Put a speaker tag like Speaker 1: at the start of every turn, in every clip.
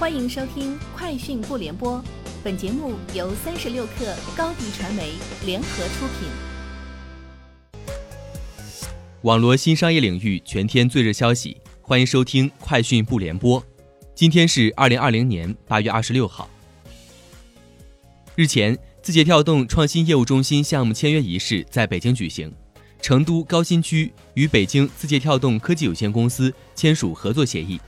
Speaker 1: 欢迎收听《快讯不联播》，本节目由三十六克高低传媒联合出品。
Speaker 2: 网罗新商业领域全天最热消息，欢迎收听《快讯不联播》。今天是二零二零年八月二十六号。日前，字节跳动创新业务中心项目签约仪式在北京举行，成都高新区与北京字节跳动科技有限公司签署合作协议。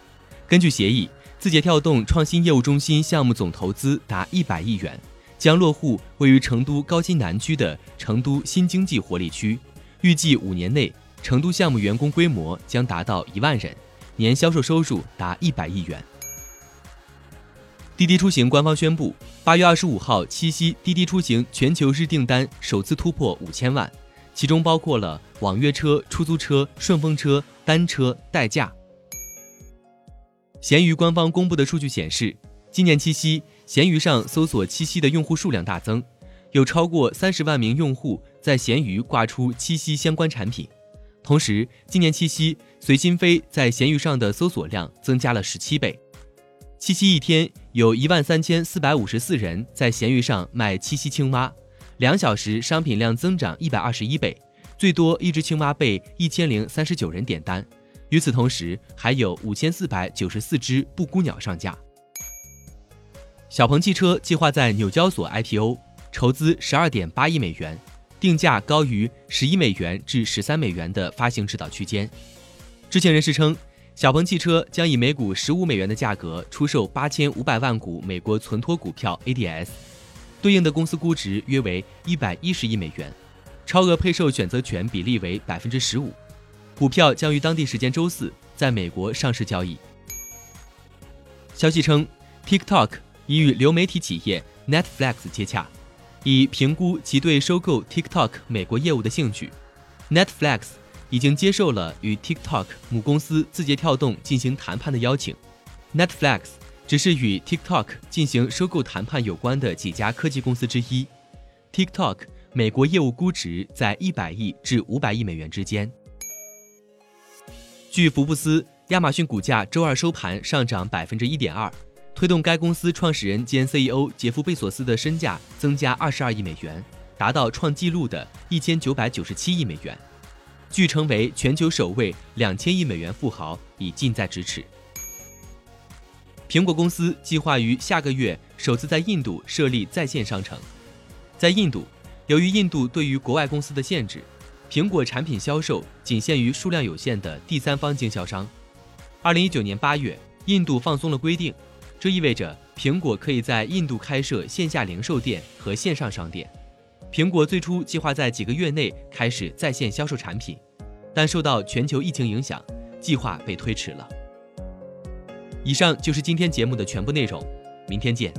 Speaker 2: 根据协议，字节跳动创新业务中心项目总投资达一百亿元，将落户位于成都高新南区的成都新经济活力区。预计五年内，成都项目员工规模将达到一万人，年销售收入达一百亿元。滴滴出行官方宣布，八月二十五号七夕，滴滴出行全球日订单首次突破五千万，其中包括了网约车、出租车、顺风车、单车、代驾。闲鱼官方公布的数据显示，今年七夕，闲鱼上搜索七夕的用户数量大增，有超过三十万名用户在闲鱼挂出七夕相关产品。同时，今年七夕，随心飞在闲鱼上的搜索量增加了十七倍。七夕一天，有一万三千四百五十四人在闲鱼上卖七夕青蛙，两小时商品量增长一百二十一倍，最多一只青蛙被一千零三十九人点单。与此同时，还有五千四百九十四只布谷鸟上架。小鹏汽车计划在纽交所 IPO，筹资十二点八亿美元，定价高于十一美元至十三美元的发行指导区间。知情人士称，小鹏汽车将以每股十五美元的价格出售八千五百万股美国存托股票 ADS，对应的公司估值约为一百一十亿美元，超额配售选择权比例为百分之十五。股票将于当地时间周四在美国上市交易。消息称，TikTok 已与流媒体企业 Netflix 接洽，以评估其对收购 TikTok 美国业务的兴趣。Netflix 已经接受了与 TikTok 母公司字节跳动进行谈判的邀请。Netflix 只是与 TikTok 进行收购谈判有关的几家科技公司之一。TikTok 美国业务估值在一百亿至五百亿美元之间。据福布斯，亚马逊股价周二收盘上涨百分之一点二，推动该公司创始人兼 CEO 杰夫·贝索斯的身价增加二十二亿美元，达到创纪录的一千九百九十七亿美元，据称为全球首位两千亿美元富豪已近在咫尺。苹果公司计划于下个月首次在印度设立在线商城，在印度，由于印度对于国外公司的限制。苹果产品销售仅限于数量有限的第三方经销商。二零一九年八月，印度放松了规定，这意味着苹果可以在印度开设线下零售店和线上商店。苹果最初计划在几个月内开始在线销售产品，但受到全球疫情影响，计划被推迟了。以上就是今天节目的全部内容，明天见。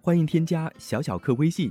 Speaker 3: 欢迎添加小小客微信。